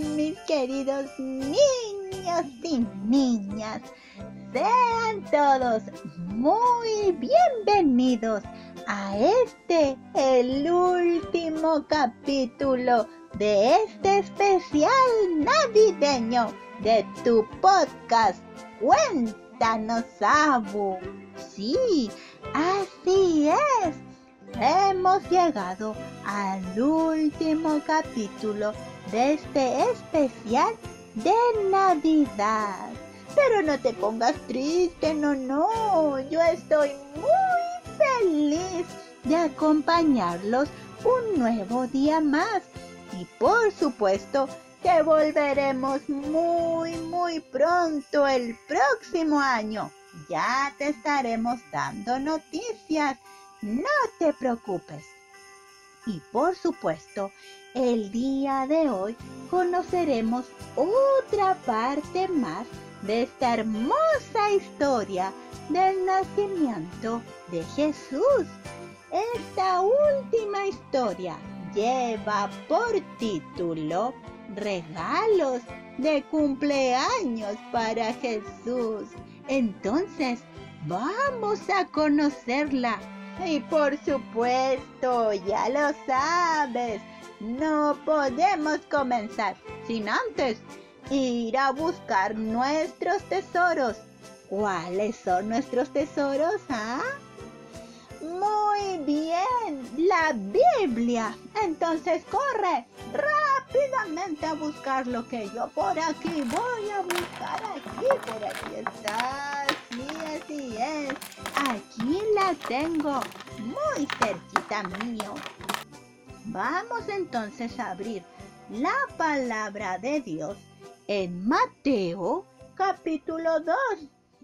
Mis queridos niños y niñas. Sean todos muy bienvenidos a este, el último capítulo de este especial navideño de tu podcast. Cuéntanos, Abu. Sí, así es hemos llegado al último capítulo este especial de Navidad. Pero no te pongas triste, no, no. Yo estoy muy feliz de acompañarlos un nuevo día más. Y por supuesto que volveremos muy, muy pronto el próximo año. Ya te estaremos dando noticias no te preocupes. Y por supuesto, el día de hoy conoceremos otra parte más de esta hermosa historia del nacimiento de Jesús. Esta última historia lleva por título Regalos de cumpleaños para Jesús. Entonces, vamos a conocerla y por supuesto, ya lo sabes, no podemos comenzar sin antes ir a buscar nuestros tesoros. ¿Cuáles son nuestros tesoros? Ah? Muy bien, la Biblia. Entonces corre rápidamente a buscar lo que yo por aquí voy a buscar. Aquí, por aquí está. Sí, así es. Aquí la tengo, muy cerquita mío. Vamos entonces a abrir la palabra de Dios en Mateo capítulo 2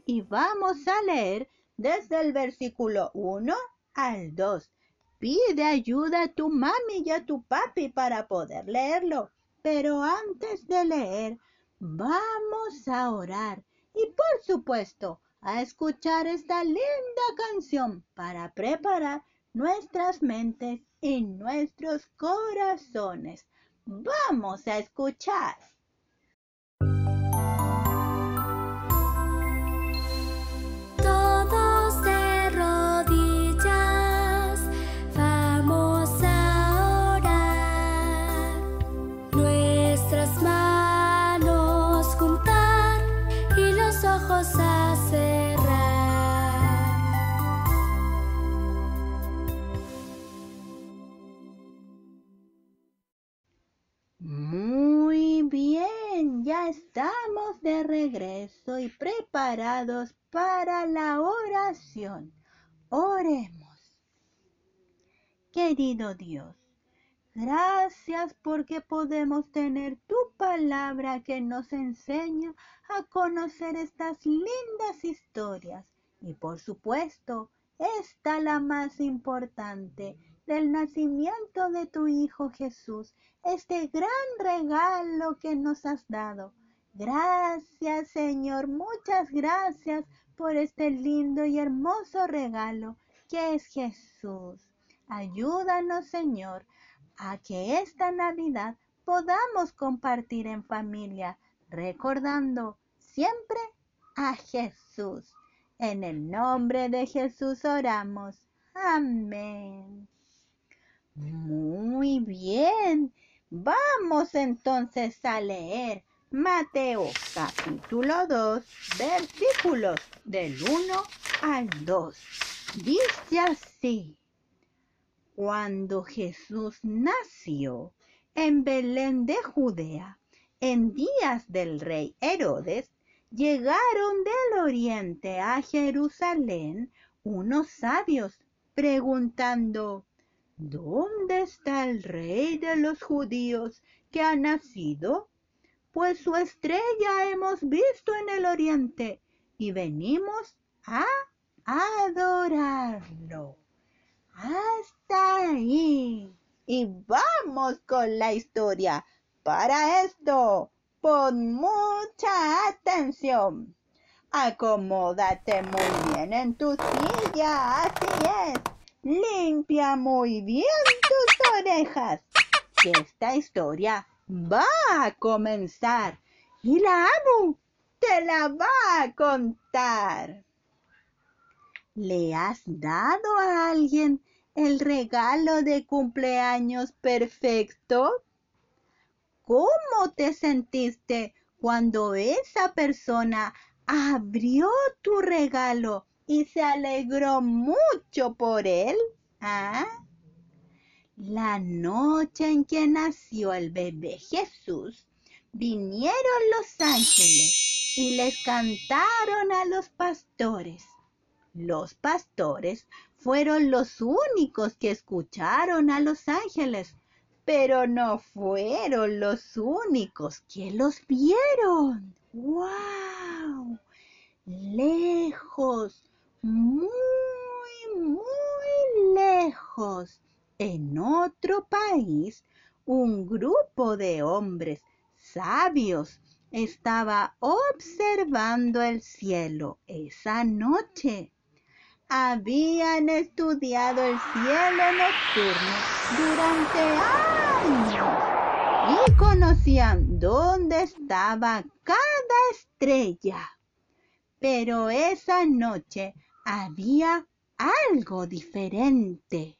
y vamos a leer desde el versículo 1 al 2. Pide ayuda a tu mami y a tu papi para poder leerlo. Pero antes de leer, vamos a orar. Y por supuesto, a escuchar esta linda canción para preparar nuestras mentes y nuestros corazones. Vamos a escuchar. Regreso y preparados para la oración. Oremos. Querido Dios, gracias porque podemos tener tu palabra que nos enseña a conocer estas lindas historias y por supuesto, esta la más importante del nacimiento de tu Hijo Jesús, este gran regalo que nos has dado Gracias, Señor, muchas gracias por este lindo y hermoso regalo que es Jesús. Ayúdanos, Señor, a que esta Navidad podamos compartir en familia, recordando siempre a Jesús. En el nombre de Jesús oramos. Amén. Muy bien. Vamos entonces a leer Mateo capítulo 2, versículos del 1 al 2. Dice así, cuando Jesús nació en Belén de Judea, en días del rey Herodes, llegaron del oriente a Jerusalén unos sabios preguntando, ¿dónde está el rey de los judíos que ha nacido? Pues su estrella hemos visto en el oriente y venimos a adorarlo. Hasta ahí. Y vamos con la historia. Para esto, pon mucha atención. Acomódate muy bien en tu silla, así es. Limpia muy bien tus orejas. Esta historia va a comenzar y la amo te la va a contar. ¿Le has dado a alguien el regalo de cumpleaños perfecto? ¿Cómo te sentiste cuando esa persona abrió tu regalo y se alegró mucho por él? ¿Ah? La noche en que nació el bebé Jesús, vinieron los ángeles y les cantaron a los pastores. Los pastores fueron los únicos que escucharon a los ángeles, pero no fueron los únicos que los vieron. ¡Wow! Lejos, muy, muy lejos, en otro país, un grupo de hombres sabios estaba observando el cielo esa noche habían estudiado el cielo nocturno durante años y conocían dónde estaba cada estrella. Pero esa noche había algo diferente.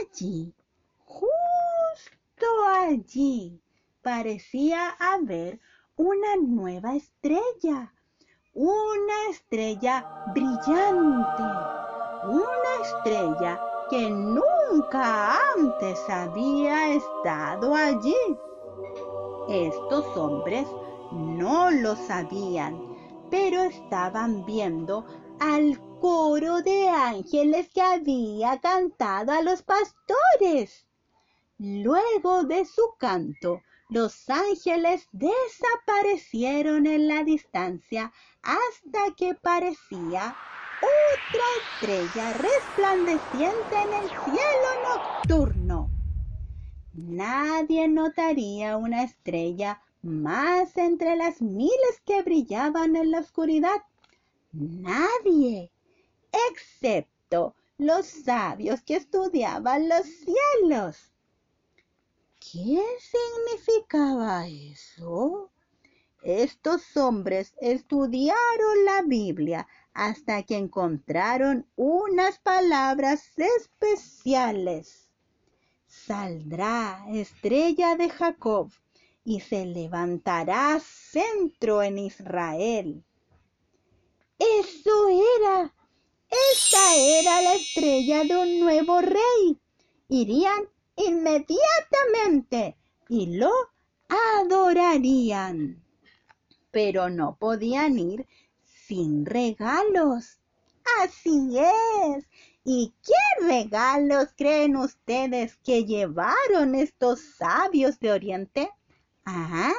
Allí, justo allí, parecía haber una nueva estrella una estrella brillante, una estrella que nunca antes había estado allí. Estos hombres no lo sabían, pero estaban viendo al coro de ángeles que había cantado a los pastores. Luego de su canto, los ángeles desaparecieron en la distancia hasta que parecía otra estrella resplandeciente en el cielo nocturno. Nadie notaría una estrella más entre las miles que brillaban en la oscuridad. Nadie, excepto los sabios que estudiaban los cielos. ¿Qué significaba eso? Estos hombres estudiaron la Biblia hasta que encontraron unas palabras especiales. Saldrá estrella de Jacob y se levantará centro en Israel. Eso era, esta era la estrella de un nuevo rey. Irían inmediatamente y lo adorarían. Pero no podían ir sin regalos. Así es. ¿Y qué regalos creen ustedes que llevaron estos sabios de Oriente? ¿Ah?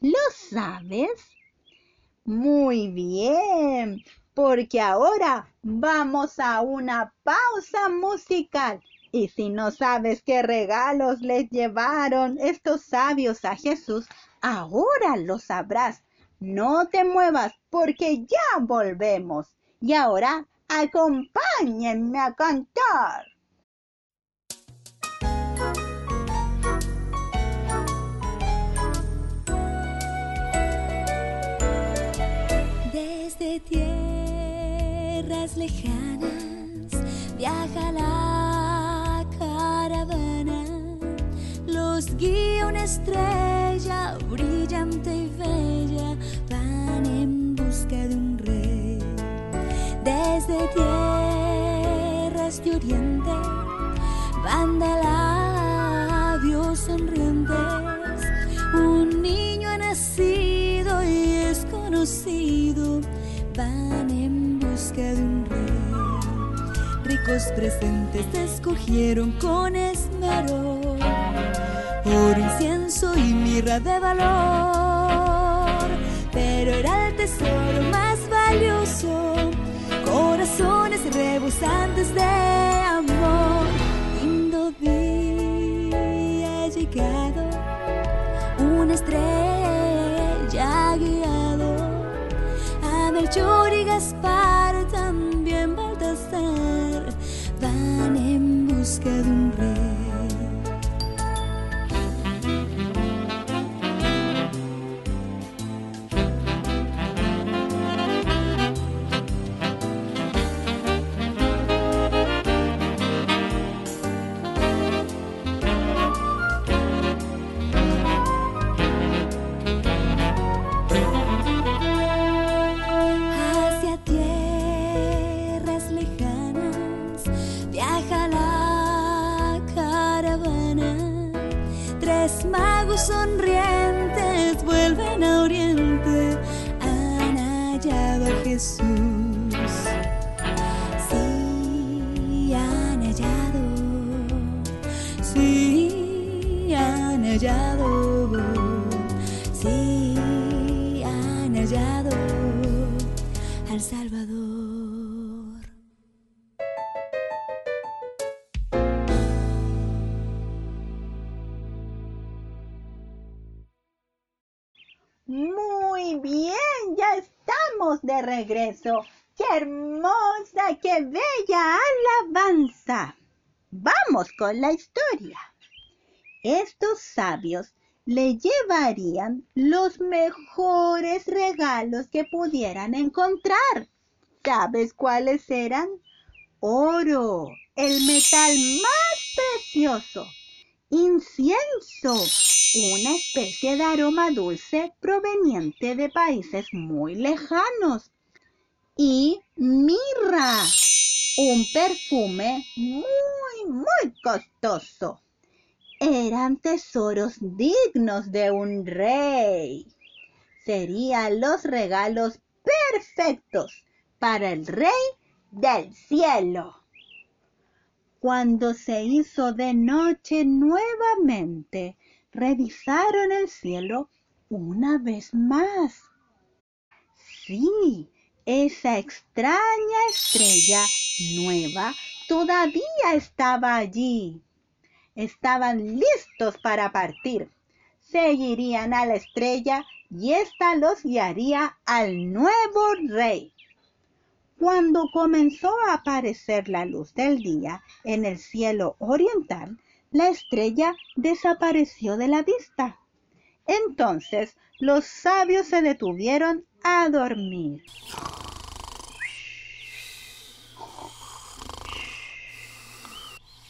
¿Lo sabes? Muy bien, porque ahora vamos a una pausa musical y si no sabes qué regalos les llevaron estos sabios a Jesús, ahora lo sabrás. No te muevas porque ya volvemos. Y ahora acompáñenme a cantar. Lejanas viaja la guía una estrella brillante y bella, van en busca de un rey. Desde tierras de oriente van de labios sonrientes. Un niño ha nacido y es conocido, van en busca de un rey. Ricos presentes escogieron con esmero por incienso y mirra de valor. Pero era el tesoro más valioso, corazones rebosantes de amor. Lindo día llegado, una estrella Melchor y Gaspar, también Baltasar, van en busca de un rey. Lejana oriente han hallado a Jesús. Sí, han hallado, sí, han hallado, ¡Qué hermosa, qué bella alabanza! Vamos con la historia. Estos sabios le llevarían los mejores regalos que pudieran encontrar. ¿Sabes cuáles eran? Oro, el metal más precioso, incienso, una especie de aroma dulce proveniente de países muy lejanos. Y mirra, un perfume muy, muy costoso. Eran tesoros dignos de un rey. Serían los regalos perfectos para el rey del cielo. Cuando se hizo de noche nuevamente, revisaron el cielo una vez más. Sí, esa extraña estrella nueva todavía estaba allí. Estaban listos para partir. Seguirían a la estrella y ésta los guiaría al nuevo rey. Cuando comenzó a aparecer la luz del día en el cielo oriental, la estrella desapareció de la vista. Entonces los sabios se detuvieron a dormir.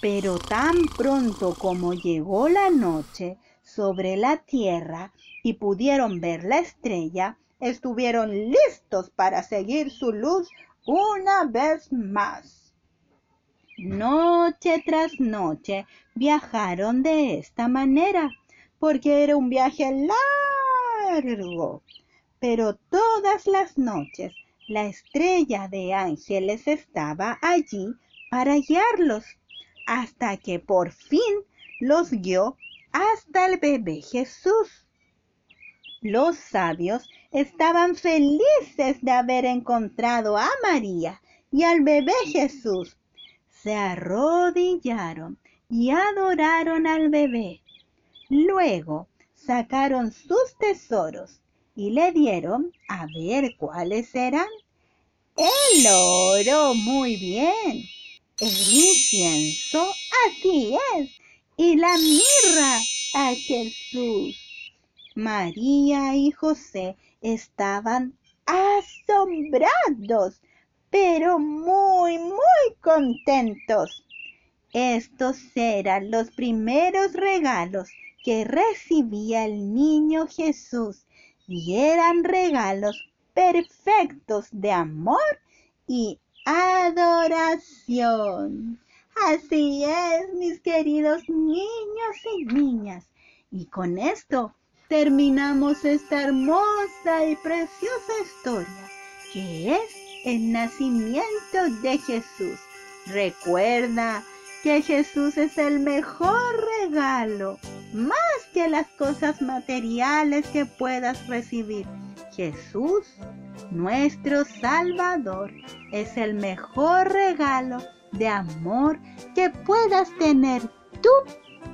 Pero tan pronto como llegó la noche sobre la tierra y pudieron ver la estrella, estuvieron listos para seguir su luz una vez más. Noche tras noche viajaron de esta manera, porque era un viaje largo. Pero todas las noches la estrella de ángeles estaba allí para guiarlos, hasta que por fin los guió hasta el bebé Jesús. Los sabios estaban felices de haber encontrado a María y al bebé Jesús se arrodillaron y adoraron al bebé. Luego sacaron sus tesoros y le dieron a ver cuáles eran. El oro, muy bien. El incienso, así es. Y la mirra a Jesús. María y José estaban asombrados pero muy, muy contentos. Estos eran los primeros regalos que recibía el niño Jesús y eran regalos perfectos de amor y adoración. Así es, mis queridos niños y niñas. Y con esto terminamos esta hermosa y preciosa historia que es el nacimiento de Jesús. Recuerda que Jesús es el mejor regalo, más que las cosas materiales que puedas recibir. Jesús, nuestro Salvador, es el mejor regalo de amor que puedas tener tú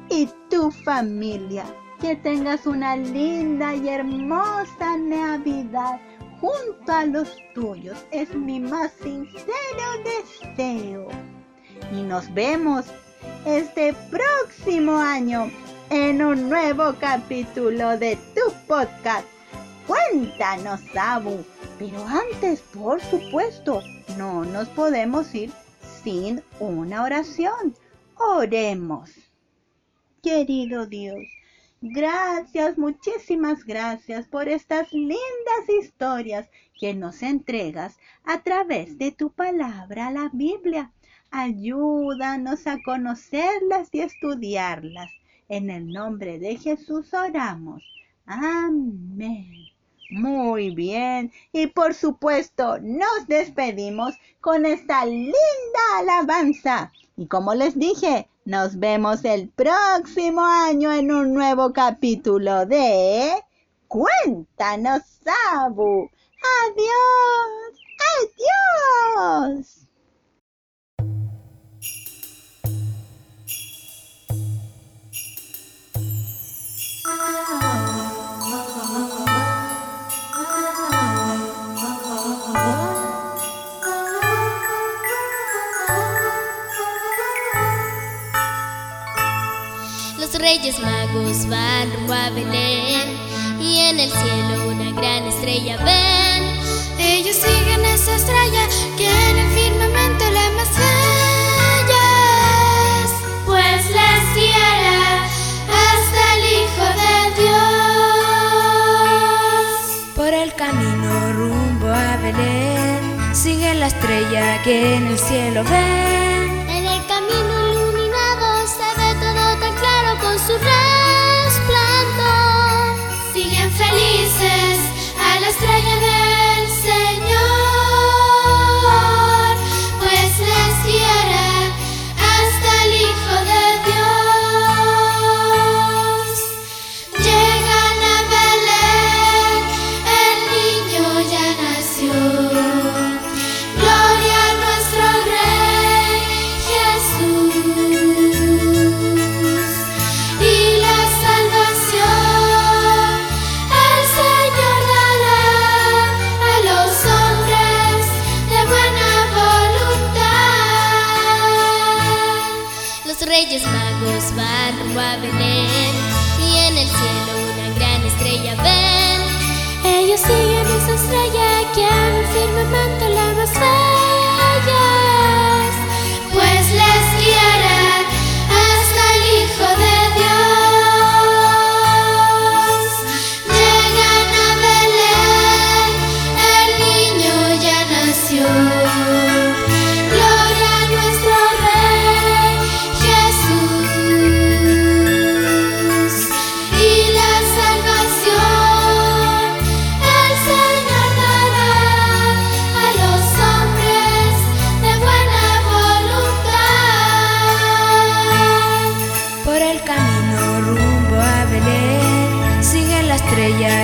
y tu familia. Que tengas una linda y hermosa Navidad junto a los tuyos. Es mi más sincero deseo. Y nos vemos este próximo año en un nuevo capítulo de tu podcast. Cuéntanos, Abu. Pero antes, por supuesto, no nos podemos ir sin una oración. Oremos. Querido Dios, Gracias, muchísimas gracias por estas lindas historias que nos entregas a través de tu palabra, la Biblia. Ayúdanos a conocerlas y estudiarlas. En el nombre de Jesús oramos. Amén. Muy bien. Y por supuesto, nos despedimos con esta linda alabanza. Y como les dije, nos vemos el próximo año en un nuevo capítulo de Cuéntanos, Sabu. Adiós. Adiós. Reyes magos van rumbo a Belén y en el cielo una gran estrella ven. Ellos siguen esa estrella que en el firmamento la más bella es. Pues les guiará hasta el Hijo de Dios. Por el camino rumbo a Belén, sigue la estrella que en el cielo ven. A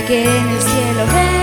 que en el cielo ven.